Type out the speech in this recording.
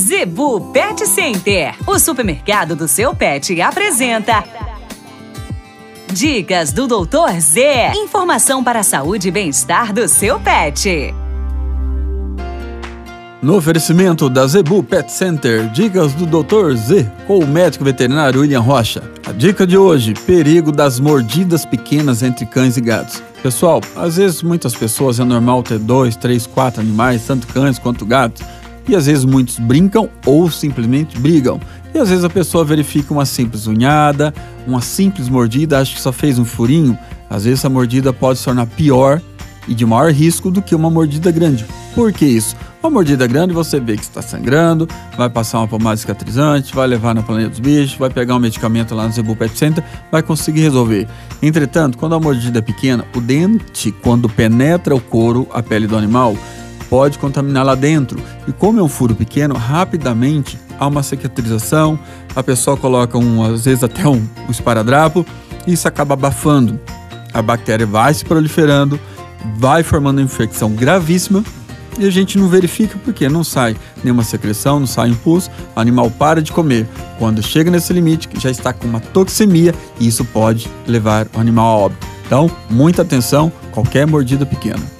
Zebu Pet Center, o supermercado do seu pet, apresenta. Dicas do Doutor Z. Informação para a saúde e bem-estar do seu pet. No oferecimento da Zebu Pet Center, dicas do Dr. Z com o médico veterinário William Rocha. A dica de hoje: perigo das mordidas pequenas entre cães e gatos. Pessoal, às vezes muitas pessoas é normal ter dois, três, quatro animais, tanto cães quanto gatos, e às vezes muitos brincam ou simplesmente brigam. E às vezes a pessoa verifica uma simples unhada, uma simples mordida, acha que só fez um furinho. Às vezes a mordida pode se tornar pior e de maior risco do que uma mordida grande. Por que isso? Uma mordida grande você vê que está sangrando, vai passar uma pomada cicatrizante, vai levar na planeta dos bichos, vai pegar um medicamento lá no Zebu Pet Center, vai conseguir resolver. Entretanto, quando a mordida é pequena, o dente, quando penetra o couro, a pele do animal, pode contaminar lá dentro. E como é um furo pequeno, rapidamente há uma cicatrização, a pessoa coloca um, às vezes até um, um esparadrapo, e isso acaba abafando. A bactéria vai se proliferando, vai formando uma infecção gravíssima e a gente não verifica porque não sai nenhuma secreção, não sai impulso, o animal para de comer. Quando chega nesse limite, já está com uma toxemia e isso pode levar o animal a óbito. Então, muita atenção, qualquer mordida pequena.